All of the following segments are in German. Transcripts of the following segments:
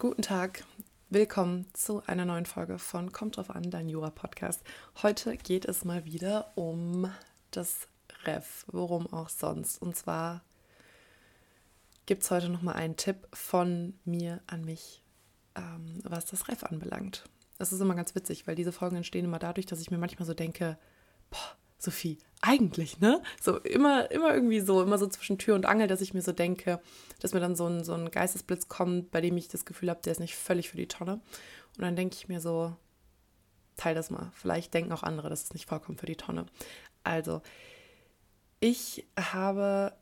Guten Tag, willkommen zu einer neuen Folge von Kommt drauf an, dein Jura-Podcast. Heute geht es mal wieder um das Ref, worum auch sonst. Und zwar gibt es heute nochmal einen Tipp von mir an mich, ähm, was das Ref anbelangt. Das ist immer ganz witzig, weil diese Folgen entstehen immer dadurch, dass ich mir manchmal so denke, boah, Sophie, eigentlich, ne? So immer, immer irgendwie so, immer so zwischen Tür und Angel, dass ich mir so denke, dass mir dann so ein, so ein Geistesblitz kommt, bei dem ich das Gefühl habe, der ist nicht völlig für die Tonne. Und dann denke ich mir so, teil das mal. Vielleicht denken auch andere, dass es nicht vollkommen für die Tonne. Also, ich habe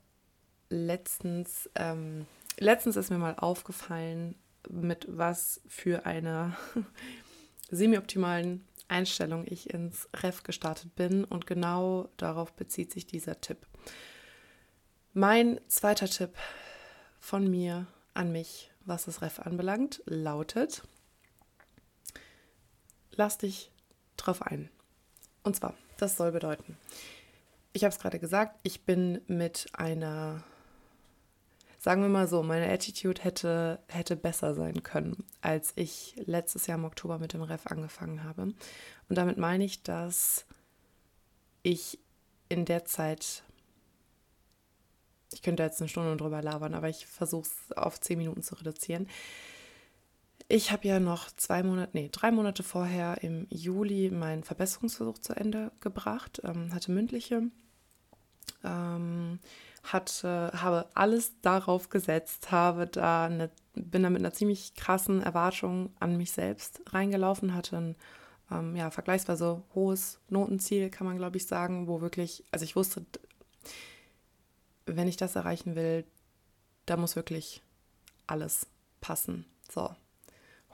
letztens, ähm, letztens ist mir mal aufgefallen, mit was für einer semi-optimalen Einstellung ich ins Ref gestartet bin und genau darauf bezieht sich dieser Tipp. Mein zweiter Tipp von mir an mich, was das Ref anbelangt, lautet, lass dich drauf ein. Und zwar, das soll bedeuten, ich habe es gerade gesagt, ich bin mit einer sagen wir mal so, meine Attitude hätte, hätte besser sein können, als ich letztes Jahr im Oktober mit dem Ref angefangen habe. Und damit meine ich, dass ich in der Zeit, ich könnte jetzt eine Stunde drüber labern, aber ich versuche es auf zehn Minuten zu reduzieren. Ich habe ja noch zwei Monate, nee, drei Monate vorher im Juli meinen Verbesserungsversuch zu Ende gebracht, ähm, hatte mündliche. Ähm, hatte, habe alles darauf gesetzt, habe da eine, bin da mit einer ziemlich krassen Erwartung an mich selbst reingelaufen, hatte ein ähm, ja, vergleichsweise hohes Notenziel, kann man glaube ich sagen, wo wirklich, also ich wusste, wenn ich das erreichen will, da muss wirklich alles passen. So,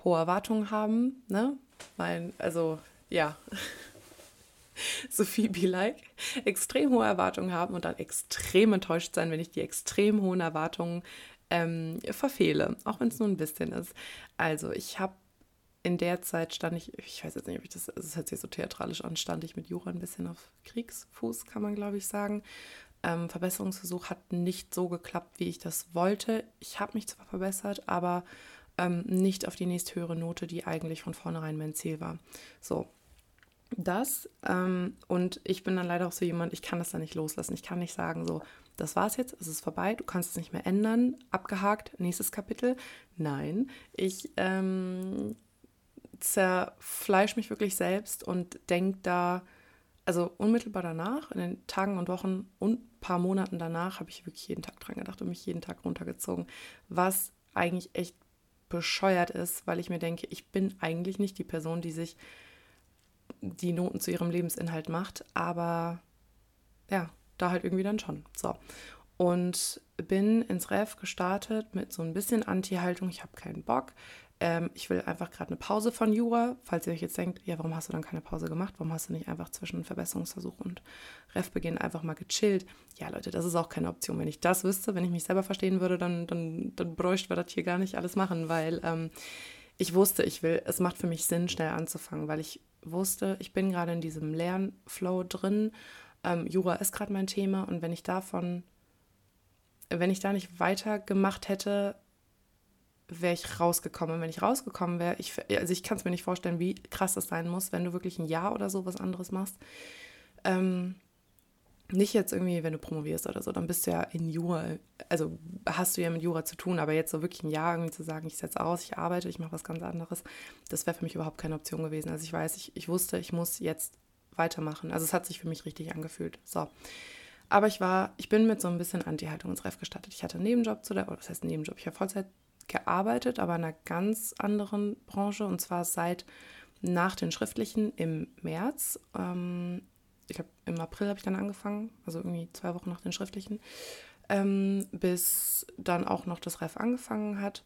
hohe Erwartungen haben, ne? Weil, also, ja. Sophie Be Like, extrem hohe Erwartungen haben und dann extrem enttäuscht sein, wenn ich die extrem hohen Erwartungen ähm, verfehle, auch wenn es nur ein bisschen ist. Also ich habe in der Zeit stand ich, ich weiß jetzt nicht, ob ich das, es hört sich so theatralisch an, stand ich mit Jura ein bisschen auf Kriegsfuß, kann man glaube ich sagen. Ähm, Verbesserungsversuch hat nicht so geklappt, wie ich das wollte. Ich habe mich zwar verbessert, aber ähm, nicht auf die nächsthöhere Note, die eigentlich von vornherein mein Ziel war. So, das. Ähm, und ich bin dann leider auch so jemand, ich kann das dann nicht loslassen. Ich kann nicht sagen, so, das war's jetzt, es ist vorbei, du kannst es nicht mehr ändern, abgehakt, nächstes Kapitel. Nein, ich ähm, zerfleisch mich wirklich selbst und denke da, also unmittelbar danach, in den Tagen und Wochen und ein paar Monaten danach, habe ich wirklich jeden Tag dran gedacht und mich jeden Tag runtergezogen, was eigentlich echt bescheuert ist, weil ich mir denke, ich bin eigentlich nicht die Person, die sich die Noten zu ihrem Lebensinhalt macht, aber ja, da halt irgendwie dann schon. So. Und bin ins Ref gestartet mit so ein bisschen Anti-Haltung. Ich habe keinen Bock. Ähm, ich will einfach gerade eine Pause von Jura. Falls ihr euch jetzt denkt, ja, warum hast du dann keine Pause gemacht? Warum hast du nicht einfach zwischen Verbesserungsversuch und Refbeginn einfach mal gechillt? Ja, Leute, das ist auch keine Option. Wenn ich das wüsste, wenn ich mich selber verstehen würde, dann, dann, dann bräuchten wir das hier gar nicht alles machen, weil ähm, ich wusste, ich will, es macht für mich Sinn, schnell anzufangen, weil ich wusste, ich bin gerade in diesem Lernflow drin. Ähm, Jura ist gerade mein Thema und wenn ich davon, wenn ich da nicht weitergemacht hätte, wäre ich rausgekommen. Wenn ich rausgekommen wäre, ich, also ich kann es mir nicht vorstellen, wie krass das sein muss, wenn du wirklich ein Jahr oder so was anderes machst. Ähm, nicht jetzt irgendwie, wenn du promovierst oder so, dann bist du ja in Jura, also hast du ja mit Jura zu tun, aber jetzt so wirklich ein Jahr irgendwie zu sagen, ich setze aus, ich arbeite, ich mache was ganz anderes, das wäre für mich überhaupt keine Option gewesen. Also ich weiß, ich, ich wusste, ich muss jetzt weitermachen. Also es hat sich für mich richtig angefühlt. So. Aber ich war, ich bin mit so ein bisschen Anti-Haltung ins Ref gestartet. Ich hatte einen Nebenjob zu der, oder das heißt Nebenjob, ich habe Vollzeit gearbeitet, aber in einer ganz anderen Branche und zwar seit nach den schriftlichen im März. Ähm, ich glaube, im April habe ich dann angefangen, also irgendwie zwei Wochen nach den schriftlichen, ähm, bis dann auch noch das Ref angefangen hat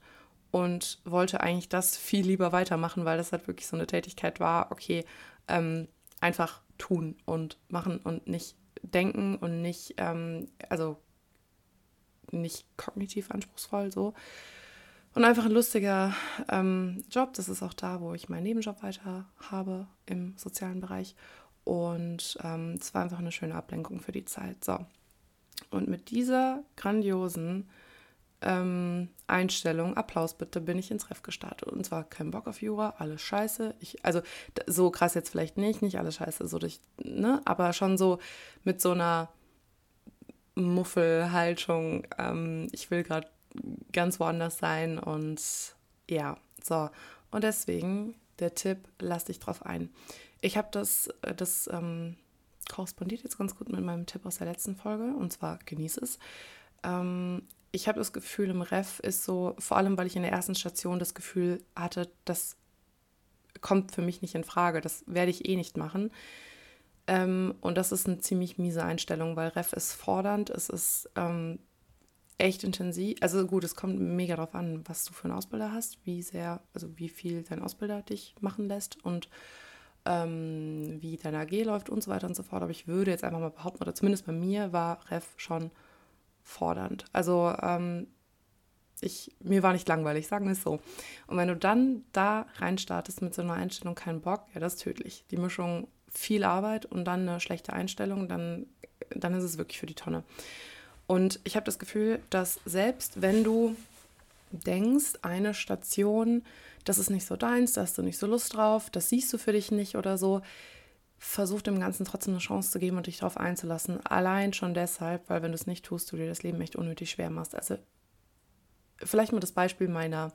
und wollte eigentlich das viel lieber weitermachen, weil das halt wirklich so eine Tätigkeit war, okay, ähm, einfach tun und machen und nicht denken und nicht, ähm, also nicht kognitiv anspruchsvoll so. Und einfach ein lustiger ähm, Job. Das ist auch da, wo ich meinen Nebenjob weiter habe im sozialen Bereich. Und ähm, es war einfach eine schöne Ablenkung für die Zeit. So. Und mit dieser grandiosen ähm, Einstellung, Applaus bitte, bin ich ins Ref gestartet. Und zwar kein Bock auf Jura, alles scheiße. Ich, also so krass jetzt vielleicht nicht, nicht alles scheiße, so durch, ne, aber schon so mit so einer Muffelhaltung, ähm, ich will gerade ganz woanders sein und ja, so. Und deswegen der Tipp, lass dich drauf ein. Ich habe das, äh, das ähm, korrespondiert jetzt ganz gut mit meinem Tipp aus der letzten Folge und zwar genieße es. Ähm, ich habe das Gefühl, im Ref ist so, vor allem weil ich in der ersten Station das Gefühl hatte, das kommt für mich nicht in Frage, das werde ich eh nicht machen. Ähm, und das ist eine ziemlich miese Einstellung, weil Ref ist fordernd, es ist ähm, echt intensiv. Also gut, es kommt mega darauf an, was du für einen Ausbilder hast, wie sehr, also wie viel dein Ausbilder dich machen lässt und ähm, wie deine AG läuft und so weiter und so fort. Aber ich würde jetzt einfach mal behaupten, oder zumindest bei mir war Ref schon fordernd. Also ähm, ich, mir war nicht langweilig, sagen wir es so. Und wenn du dann da reinstartest mit so einer Einstellung, kein Bock, ja, das ist tödlich. Die Mischung viel Arbeit und dann eine schlechte Einstellung, dann, dann ist es wirklich für die Tonne. Und ich habe das Gefühl, dass selbst wenn du denkst, eine Station, das ist nicht so deins, da hast du nicht so Lust drauf, das siehst du für dich nicht oder so, versuch dem Ganzen trotzdem eine Chance zu geben und dich darauf einzulassen. Allein schon deshalb, weil wenn du es nicht tust, du dir das Leben echt unnötig schwer machst. Also vielleicht mal das Beispiel meiner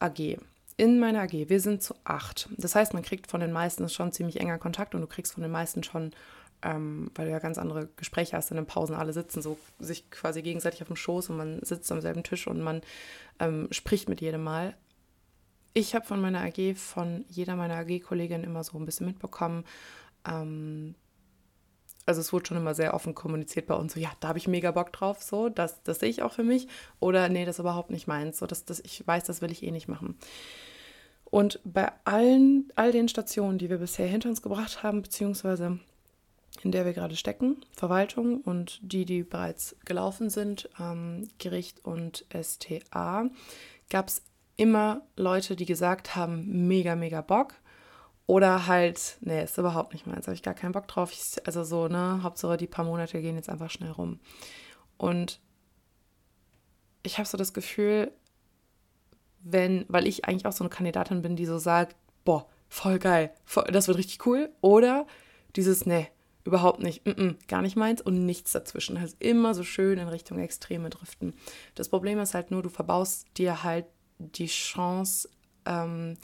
AG. In meiner AG, wir sind zu acht. Das heißt, man kriegt von den meisten schon ziemlich enger Kontakt und du kriegst von den meisten schon, ähm, weil du ja ganz andere Gespräche hast in den Pausen, alle sitzen so sich quasi gegenseitig auf dem Schoß und man sitzt am selben Tisch und man ähm, spricht mit jedem Mal. Ich habe von meiner AG, von jeder meiner AG-Kolleginnen immer so ein bisschen mitbekommen. Ähm, also es wurde schon immer sehr offen kommuniziert bei uns, so ja, da habe ich mega Bock drauf, so, das, das sehe ich auch für mich. Oder nee, das ist überhaupt nicht meins, so, das, das, ich weiß, das will ich eh nicht machen. Und bei allen, all den Stationen, die wir bisher hinter uns gebracht haben, beziehungsweise in der wir gerade stecken, Verwaltung und die, die bereits gelaufen sind, ähm, Gericht und STA, gab es immer Leute, die gesagt haben, mega, mega Bock. Oder halt, nee, ist überhaupt nicht meins, habe ich gar keinen Bock drauf. Ich, also so, ne, Hauptsache die paar Monate gehen jetzt einfach schnell rum. Und ich habe so das Gefühl, wenn, weil ich eigentlich auch so eine Kandidatin bin, die so sagt, boah, voll geil, voll, das wird richtig cool. Oder dieses, nee, überhaupt nicht, mm -mm, gar nicht meins und nichts dazwischen. Also immer so schön in Richtung Extreme driften. Das Problem ist halt nur, du verbaust dir halt die Chance, ähm,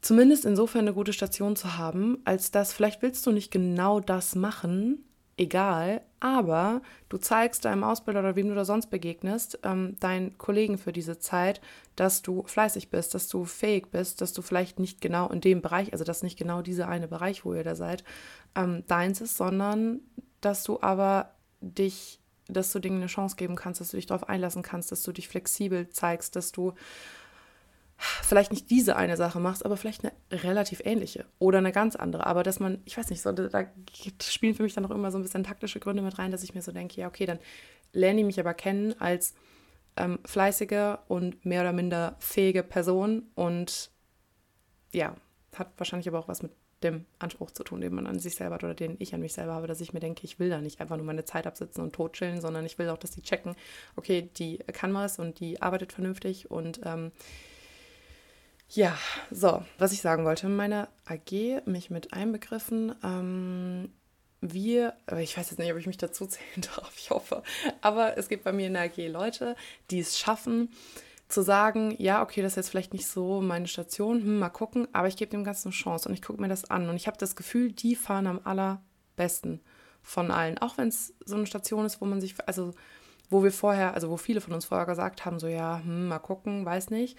zumindest insofern eine gute Station zu haben, als dass vielleicht willst du nicht genau das machen, egal, aber du zeigst deinem Ausbilder oder wem du da sonst begegnest, ähm, deinen Kollegen für diese Zeit, dass du fleißig bist, dass du fähig bist, dass du vielleicht nicht genau in dem Bereich, also dass nicht genau dieser eine Bereich, wo ihr da seid, ähm, deins ist, sondern dass du aber dich dass du Dingen eine Chance geben kannst, dass du dich darauf einlassen kannst, dass du dich flexibel zeigst, dass du vielleicht nicht diese eine Sache machst, aber vielleicht eine relativ ähnliche oder eine ganz andere. Aber dass man, ich weiß nicht, so, da spielen für mich dann auch immer so ein bisschen taktische Gründe mit rein, dass ich mir so denke, ja, okay, dann lerne ich mich aber kennen als ähm, fleißige und mehr oder minder fähige Person und ja, hat wahrscheinlich aber auch was mit dem Anspruch zu tun, den man an sich selber hat oder den ich an mich selber habe, dass ich mir denke, ich will da nicht einfach nur meine Zeit absitzen und tot chillen, sondern ich will auch, dass die checken, okay, die kann was und die arbeitet vernünftig und ähm, ja, so, was ich sagen wollte, meine AG, mich mit einbegriffen, ähm, wir, ich weiß jetzt nicht, ob ich mich dazu zählen darf, ich hoffe, aber es gibt bei mir in der AG Leute, die es schaffen, zu sagen, ja, okay, das ist jetzt vielleicht nicht so meine Station, hm, mal gucken, aber ich gebe dem Ganzen eine Chance und ich gucke mir das an. Und ich habe das Gefühl, die fahren am allerbesten von allen. Auch wenn es so eine Station ist, wo man sich, also wo wir vorher, also wo viele von uns vorher gesagt haben, so ja, hm, mal gucken, weiß nicht.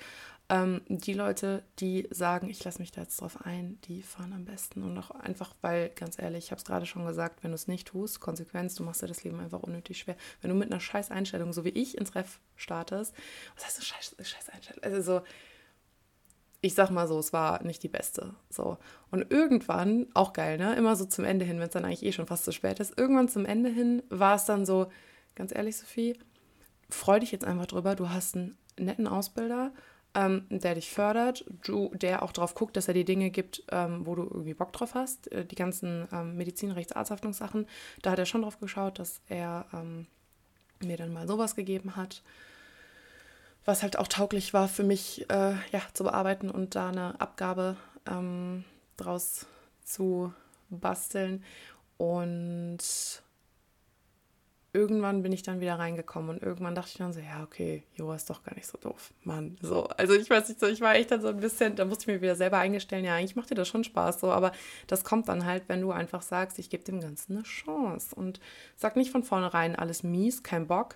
Ähm, die Leute, die sagen, ich lasse mich da jetzt drauf ein, die fahren am besten. Und auch einfach, weil, ganz ehrlich, ich habe es gerade schon gesagt, wenn du es nicht tust, Konsequenz, du machst dir das Leben einfach unnötig schwer. Wenn du mit einer scheiß Einstellung, so wie ich, ins Ref startest, was heißt das scheiß, scheiß Einstellung? Also so, ich sag mal so, es war nicht die beste. So. Und irgendwann, auch geil, ne? Immer so zum Ende hin, wenn es dann eigentlich eh schon fast zu spät ist, irgendwann zum Ende hin war es dann so, ganz ehrlich, Sophie, freu dich jetzt einfach drüber, du hast einen netten Ausbilder, ähm, der dich fördert, du, der auch darauf guckt, dass er die Dinge gibt, ähm, wo du irgendwie Bock drauf hast. Äh, die ganzen ähm, Medizin-, Rechts-, Arzthaftungssachen, da hat er schon drauf geschaut, dass er ähm, mir dann mal sowas gegeben hat, was halt auch tauglich war für mich, äh, ja, zu bearbeiten und da eine Abgabe ähm, draus zu basteln. Und irgendwann bin ich dann wieder reingekommen und irgendwann dachte ich dann so, ja, okay, Jura ist doch gar nicht so doof. Mann, so. Also ich weiß nicht so, ich war echt dann so ein bisschen, da musste ich mir wieder selber eingestellen, ja, eigentlich macht dir das schon Spaß, so, aber das kommt dann halt, wenn du einfach sagst, ich gebe dem Ganzen eine Chance und sag nicht von vornherein alles mies, kein Bock.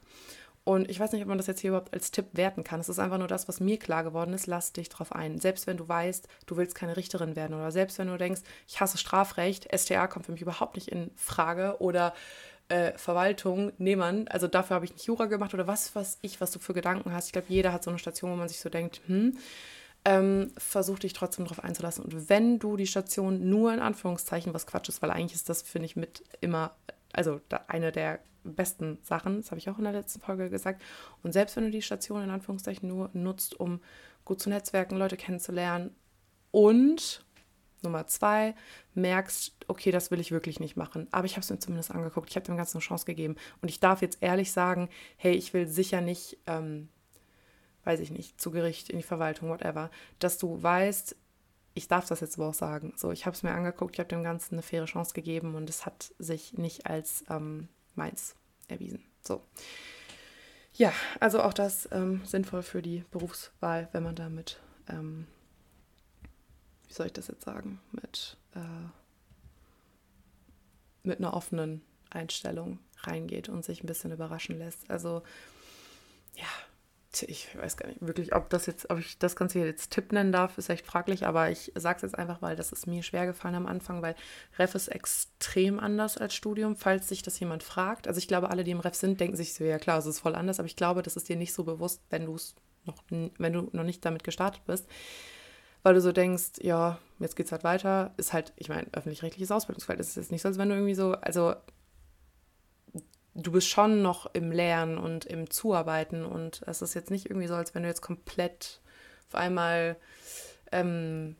Und ich weiß nicht, ob man das jetzt hier überhaupt als Tipp werten kann. Es ist einfach nur das, was mir klar geworden ist. Lass dich drauf ein. Selbst wenn du weißt, du willst keine Richterin werden oder selbst wenn du denkst, ich hasse Strafrecht, STA kommt für mich überhaupt nicht in Frage oder äh, Verwaltung, nee, man, also dafür habe ich nicht Jura gemacht oder was was ich, was du für Gedanken hast. Ich glaube, jeder hat so eine Station, wo man sich so denkt, hm, ähm, versuch dich trotzdem darauf einzulassen. Und wenn du die Station nur in Anführungszeichen, was Quatsch ist, weil eigentlich ist das, finde ich, mit immer, also eine der besten Sachen, das habe ich auch in der letzten Folge gesagt. Und selbst wenn du die Station in Anführungszeichen nur nutzt, um gut zu netzwerken, Leute kennenzulernen und Nummer zwei, merkst, okay, das will ich wirklich nicht machen. Aber ich habe es mir zumindest angeguckt. Ich habe dem Ganzen eine Chance gegeben. Und ich darf jetzt ehrlich sagen, hey, ich will sicher nicht, ähm, weiß ich nicht, zu Gericht, in die Verwaltung, whatever, dass du weißt, ich darf das jetzt aber auch sagen. So, ich habe es mir angeguckt, ich habe dem Ganzen eine faire Chance gegeben und es hat sich nicht als ähm, meins erwiesen. So. Ja, also auch das ähm, sinnvoll für die Berufswahl, wenn man damit ähm, wie soll ich das jetzt sagen, mit, äh, mit einer offenen Einstellung reingeht und sich ein bisschen überraschen lässt. Also ja, ich weiß gar nicht wirklich, ob das jetzt, ob ich das Ganze jetzt Tipp nennen darf, ist echt fraglich, aber ich sage es jetzt einfach, weil das ist mir schwer gefallen am Anfang, weil Ref ist extrem anders als Studium, falls sich das jemand fragt. Also ich glaube, alle, die im Ref sind, denken sich so, ja klar, es ist voll anders, aber ich glaube, das ist dir nicht so bewusst, wenn du es noch, wenn du noch nicht damit gestartet bist weil du so denkst, ja, jetzt geht's halt weiter, ist halt, ich meine, öffentlich-rechtliches Ausbildungsfeld, ist jetzt nicht so, als wenn du irgendwie so, also du bist schon noch im Lernen und im Zuarbeiten und es ist jetzt nicht irgendwie so, als wenn du jetzt komplett auf einmal, ähm,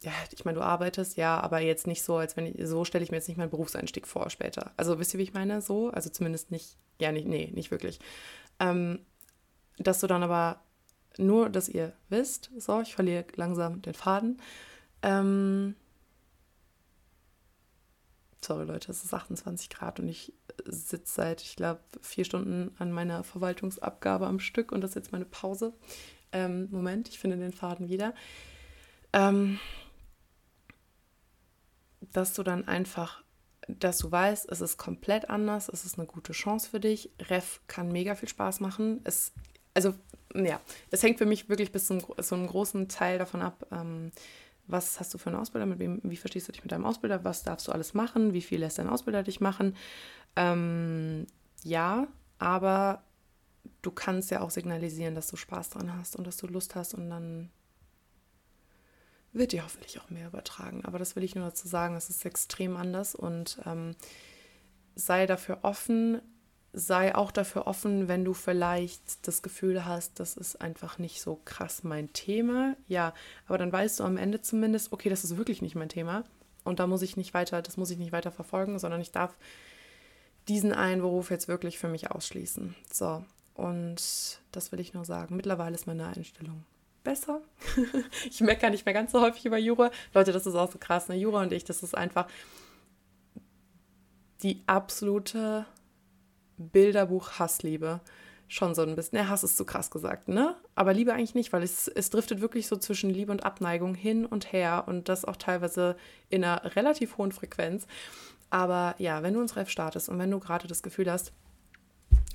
ja, ich meine, du arbeitest, ja, aber jetzt nicht so, als wenn ich, so stelle ich mir jetzt nicht meinen Berufseinstieg vor später. Also wisst ihr, wie ich meine? So, also zumindest nicht, ja, nicht, nee, nicht wirklich. Ähm, dass du dann aber nur, dass ihr wisst, so, ich verliere langsam den Faden. Ähm, sorry Leute, es ist 28 Grad und ich sitze seit, ich glaube, vier Stunden an meiner Verwaltungsabgabe am Stück und das ist jetzt meine Pause. Ähm, Moment, ich finde den Faden wieder. Ähm, dass du dann einfach, dass du weißt, es ist komplett anders, es ist eine gute Chance für dich. Ref kann mega viel Spaß machen. Es, also ja, es hängt für mich wirklich bis zum so einem großen Teil davon ab, ähm, was hast du für einen Ausbilder, mit wem, wie verstehst du dich mit deinem Ausbilder, was darfst du alles machen, wie viel lässt dein Ausbilder dich machen. Ähm, ja, aber du kannst ja auch signalisieren, dass du Spaß dran hast und dass du Lust hast und dann wird dir hoffentlich auch mehr übertragen. Aber das will ich nur dazu sagen, es ist extrem anders und ähm, sei dafür offen, sei auch dafür offen, wenn du vielleicht das Gefühl hast, das ist einfach nicht so krass mein Thema. Ja, aber dann weißt du am Ende zumindest, okay, das ist wirklich nicht mein Thema. Und da muss ich nicht weiter, das muss ich nicht weiter verfolgen, sondern ich darf diesen einen Beruf jetzt wirklich für mich ausschließen. So, und das will ich nur sagen. Mittlerweile ist meine Einstellung besser. ich meckere nicht mehr ganz so häufig über Jura. Leute, das ist auch so krass. Ne? Jura und ich, das ist einfach die absolute Bilderbuch Hassliebe. Schon so ein bisschen. Ne, Hass ist zu krass gesagt, ne? Aber Liebe eigentlich nicht, weil es, es driftet wirklich so zwischen Liebe und Abneigung hin und her und das auch teilweise in einer relativ hohen Frequenz. Aber ja, wenn du ins Ref startest und wenn du gerade das Gefühl hast,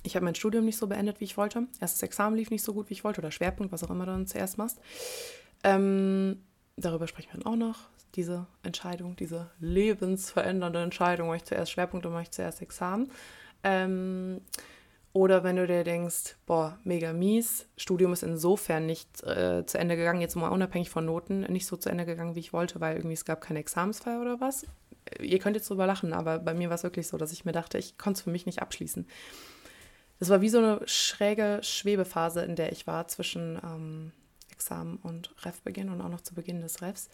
ich habe mein Studium nicht so beendet, wie ich wollte, erstes Examen lief nicht so gut, wie ich wollte, oder Schwerpunkt, was auch immer du dann zuerst machst, ähm, darüber sprechen wir dann auch noch, diese Entscheidung, diese lebensverändernde Entscheidung, mache ich zuerst Schwerpunkt oder mache ich zuerst Examen. Ähm, oder wenn du dir denkst, boah, mega mies, Studium ist insofern nicht äh, zu Ende gegangen, jetzt mal unabhängig von Noten, nicht so zu Ende gegangen, wie ich wollte, weil irgendwie es gab keine Examensfeier oder was. Ihr könnt jetzt drüber lachen, aber bei mir war es wirklich so, dass ich mir dachte, ich konnte es für mich nicht abschließen. Das war wie so eine schräge Schwebephase, in der ich war zwischen ähm, Examen und Refbeginn und auch noch zu Beginn des Refs.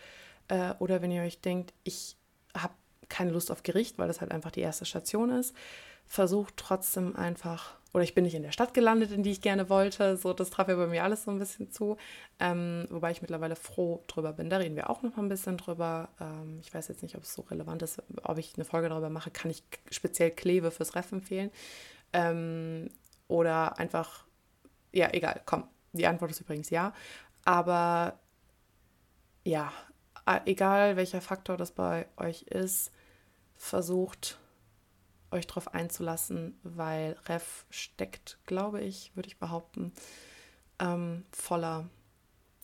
Äh, oder wenn ihr euch denkt, ich habe keine Lust auf Gericht, weil das halt einfach die erste Station ist versucht trotzdem einfach oder ich bin nicht in der Stadt gelandet, in die ich gerne wollte. So, das traf ja bei mir alles so ein bisschen zu. Ähm, wobei ich mittlerweile froh drüber bin. Da reden wir auch noch mal ein bisschen drüber. Ähm, ich weiß jetzt nicht, ob es so relevant ist, ob ich eine Folge darüber mache. Kann ich speziell Kleve fürs Ref empfehlen? Ähm, oder einfach, ja, egal, komm. Die Antwort ist übrigens ja. Aber ja, egal welcher Faktor das bei euch ist, versucht euch darauf einzulassen, weil Ref steckt, glaube ich, würde ich behaupten, ähm, voller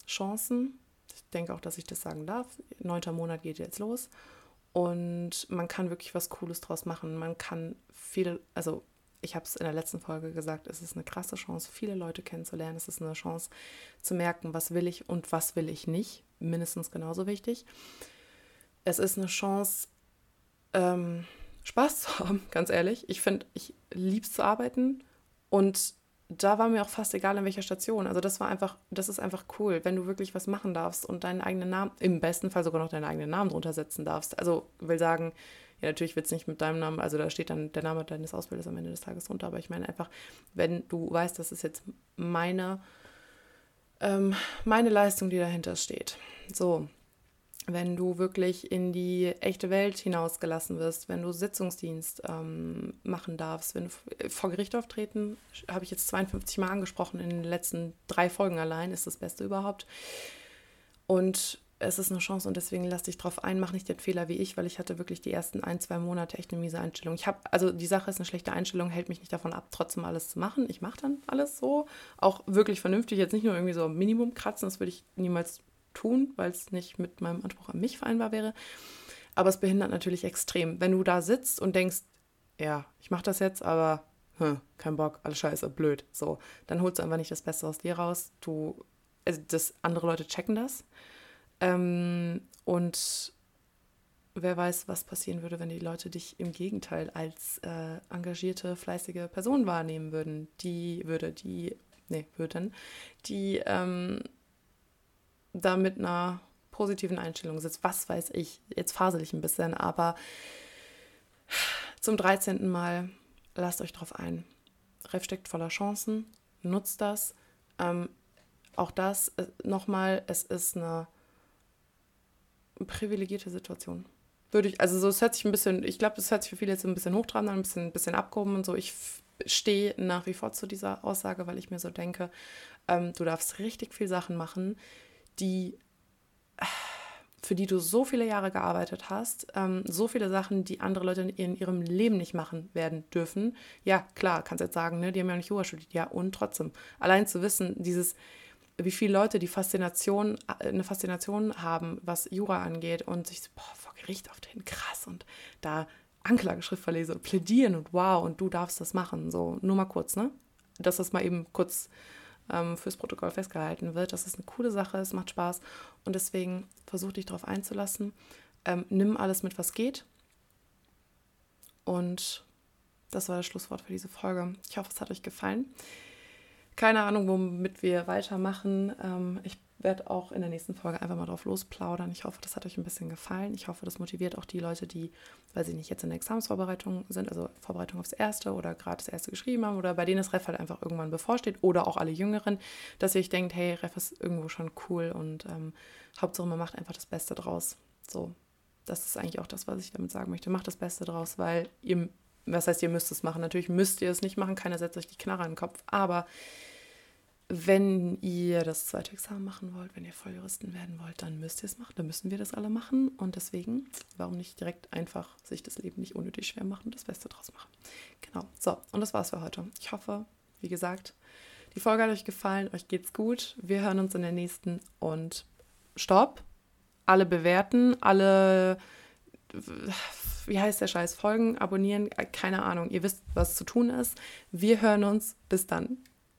Chancen. Ich denke auch, dass ich das sagen darf. Neunter Monat geht jetzt los und man kann wirklich was Cooles draus machen. Man kann viele, also ich habe es in der letzten Folge gesagt, es ist eine krasse Chance, viele Leute kennenzulernen. Es ist eine Chance zu merken, was will ich und was will ich nicht. Mindestens genauso wichtig. Es ist eine Chance, ähm, Spaß zu haben, ganz ehrlich. Ich finde, ich liebe es zu arbeiten und da war mir auch fast egal, in welcher Station. Also das war einfach, das ist einfach cool, wenn du wirklich was machen darfst und deinen eigenen Namen, im besten Fall sogar noch deinen eigenen Namen drunter setzen darfst. Also will sagen, ja, natürlich wird es nicht mit deinem Namen, also da steht dann der Name deines Ausbilders am Ende des Tages drunter, aber ich meine einfach, wenn du weißt, das ist jetzt meine, ähm, meine Leistung, die dahinter steht. So, wenn du wirklich in die echte Welt hinausgelassen wirst, wenn du Sitzungsdienst ähm, machen darfst, wenn du vor Gericht auftreten, habe ich jetzt 52 Mal angesprochen in den letzten drei Folgen allein, ist das Beste überhaupt. Und es ist eine Chance und deswegen lass dich drauf ein, mach nicht den Fehler wie ich, weil ich hatte wirklich die ersten ein, zwei Monate echt eine miese Einstellung. Ich habe, also die Sache ist eine schlechte Einstellung, hält mich nicht davon ab, trotzdem alles zu machen. Ich mache dann alles so, auch wirklich vernünftig, jetzt nicht nur irgendwie so Minimum kratzen, das würde ich niemals tun, weil es nicht mit meinem Anspruch an mich vereinbar wäre. Aber es behindert natürlich extrem. Wenn du da sitzt und denkst, ja, ich mache das jetzt, aber hm, kein Bock, alles scheiße, blöd. So, dann holst du einfach nicht das Beste aus dir raus. Du, also das, andere Leute checken das. Ähm, und wer weiß, was passieren würde, wenn die Leute dich im Gegenteil als äh, engagierte, fleißige Person wahrnehmen würden. Die würde, die, nee, würden, die ähm, da mit einer positiven Einstellung sitzt. Was weiß ich, jetzt fasel ich ein bisschen, aber zum 13. Mal lasst euch drauf ein. Ref steckt voller Chancen, nutzt das. Ähm, auch das äh, nochmal, es ist eine privilegierte Situation. Würde ich, also so, es hört sich ein bisschen, ich glaube, das hört sich für viele jetzt ein bisschen hochtrabend ein bisschen, ein bisschen abgehoben und so. Ich stehe nach wie vor zu dieser Aussage, weil ich mir so denke, ähm, du darfst richtig viel Sachen machen, die für die du so viele Jahre gearbeitet hast, ähm, so viele Sachen, die andere Leute in ihrem Leben nicht machen werden dürfen. Ja, klar, kannst jetzt sagen, ne, die haben ja nicht Jura studiert, ja, und trotzdem. Allein zu wissen, dieses, wie viele Leute die Faszination, äh, eine Faszination haben, was Jura angeht und sich so, boah, vor Gericht auftreten, krass, und da Anklageschrift verlesen und plädieren und wow, und du darfst das machen. So, nur mal kurz, ne? Dass das mal eben kurz ähm, fürs Protokoll festgehalten wird. Das ist eine coole Sache, es macht Spaß und deswegen versuch dich darauf einzulassen. Ähm, nimm alles mit, was geht. Und das war das Schlusswort für diese Folge. Ich hoffe, es hat euch gefallen. Keine Ahnung, womit wir weitermachen. Ähm, ich werde auch in der nächsten Folge einfach mal drauf losplaudern. Ich hoffe, das hat euch ein bisschen gefallen. Ich hoffe, das motiviert auch die Leute, die, weil sie nicht jetzt in der Examensvorbereitung sind, also Vorbereitung aufs Erste oder gerade das Erste geschrieben haben oder bei denen das Ref halt einfach irgendwann bevorsteht oder auch alle Jüngeren, dass ihr euch denkt, hey, Ref ist irgendwo schon cool und ähm, Hauptsache man macht einfach das Beste draus. So, das ist eigentlich auch das, was ich damit sagen möchte. Macht das Beste draus, weil ihr, was heißt, ihr müsst es machen. Natürlich müsst ihr es nicht machen, keiner setzt euch die Knarre in den Kopf, aber wenn ihr das zweite Examen machen wollt, wenn ihr Volljuristen werden wollt, dann müsst ihr es machen. Dann müssen wir das alle machen. Und deswegen, warum nicht direkt einfach sich das Leben nicht unnötig schwer machen und das Beste draus machen. Genau. So, und das war's für heute. Ich hoffe, wie gesagt, die Folge hat euch gefallen, euch geht's gut. Wir hören uns in der nächsten und stopp. Alle bewerten, alle, wie heißt der Scheiß, folgen, abonnieren, keine Ahnung. Ihr wisst, was zu tun ist. Wir hören uns. Bis dann.